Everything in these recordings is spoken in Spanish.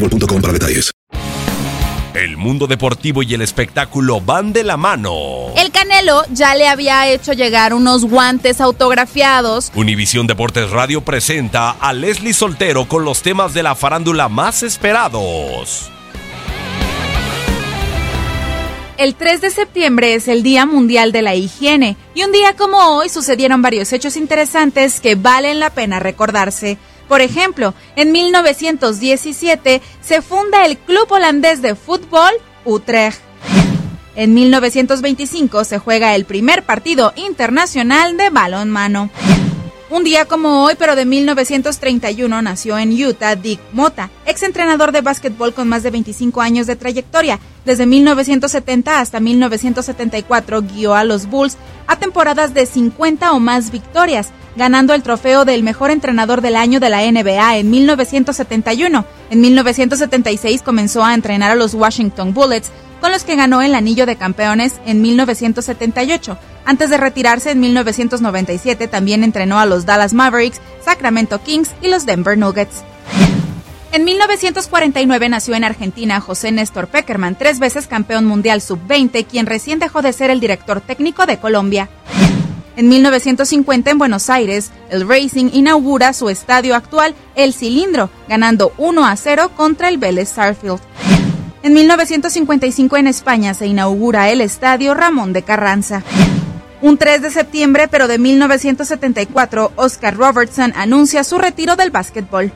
boostmobile.com para detalles. El mundo deportivo y el espectáculo van de la mano. El Canelo ya le había hecho llegar unos guantes autografiados. Univisión Deportes Radio presenta a Leslie Soltero con los temas de la farándula más esperados. El 3 de septiembre es el Día Mundial de la Higiene y un día como hoy sucedieron varios hechos interesantes que valen la pena recordarse. Por ejemplo, en 1917 se funda el Club Holandés de Fútbol Utrecht. En 1925 se juega el primer partido internacional de balonmano. Un día como hoy, pero de 1931, nació en Utah Dick Mota, exentrenador de básquetbol con más de 25 años de trayectoria. Desde 1970 hasta 1974 guió a los Bulls a temporadas de 50 o más victorias, ganando el trofeo del mejor entrenador del año de la NBA en 1971. En 1976 comenzó a entrenar a los Washington Bullets, con los que ganó el anillo de campeones en 1978. Antes de retirarse en 1997 también entrenó a los Dallas Mavericks, Sacramento Kings y los Denver Nuggets. En 1949 nació en Argentina José Néstor Peckerman, tres veces campeón mundial sub-20, quien recién dejó de ser el director técnico de Colombia. En 1950 en Buenos Aires, el Racing inaugura su estadio actual, El Cilindro, ganando 1 a 0 contra el Vélez Sarfield. En 1955 en España se inaugura el Estadio Ramón de Carranza. Un 3 de septiembre, pero de 1974, Oscar Robertson anuncia su retiro del básquetbol.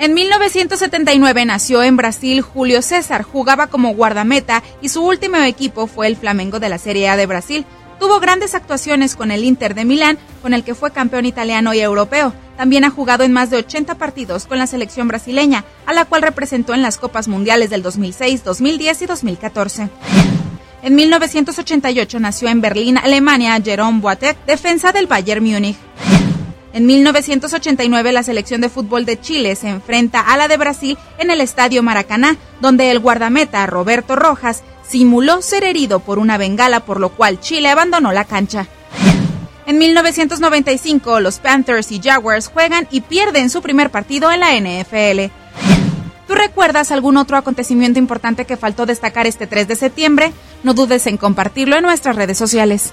En 1979 nació en Brasil Julio César, jugaba como guardameta y su último equipo fue el Flamengo de la Serie A de Brasil. Tuvo grandes actuaciones con el Inter de Milán, con el que fue campeón italiano y europeo. También ha jugado en más de 80 partidos con la selección brasileña, a la cual representó en las Copas Mundiales del 2006, 2010 y 2014. En 1988 nació en Berlín, Alemania, Jerome Boateng, defensa del Bayern Múnich. En 1989 la selección de fútbol de Chile se enfrenta a la de Brasil en el Estadio Maracaná, donde el guardameta Roberto Rojas simuló ser herido por una bengala por lo cual Chile abandonó la cancha. En 1995 los Panthers y Jaguars juegan y pierden su primer partido en la NFL. ¿Tú recuerdas algún otro acontecimiento importante que faltó destacar este 3 de septiembre? No dudes en compartirlo en nuestras redes sociales.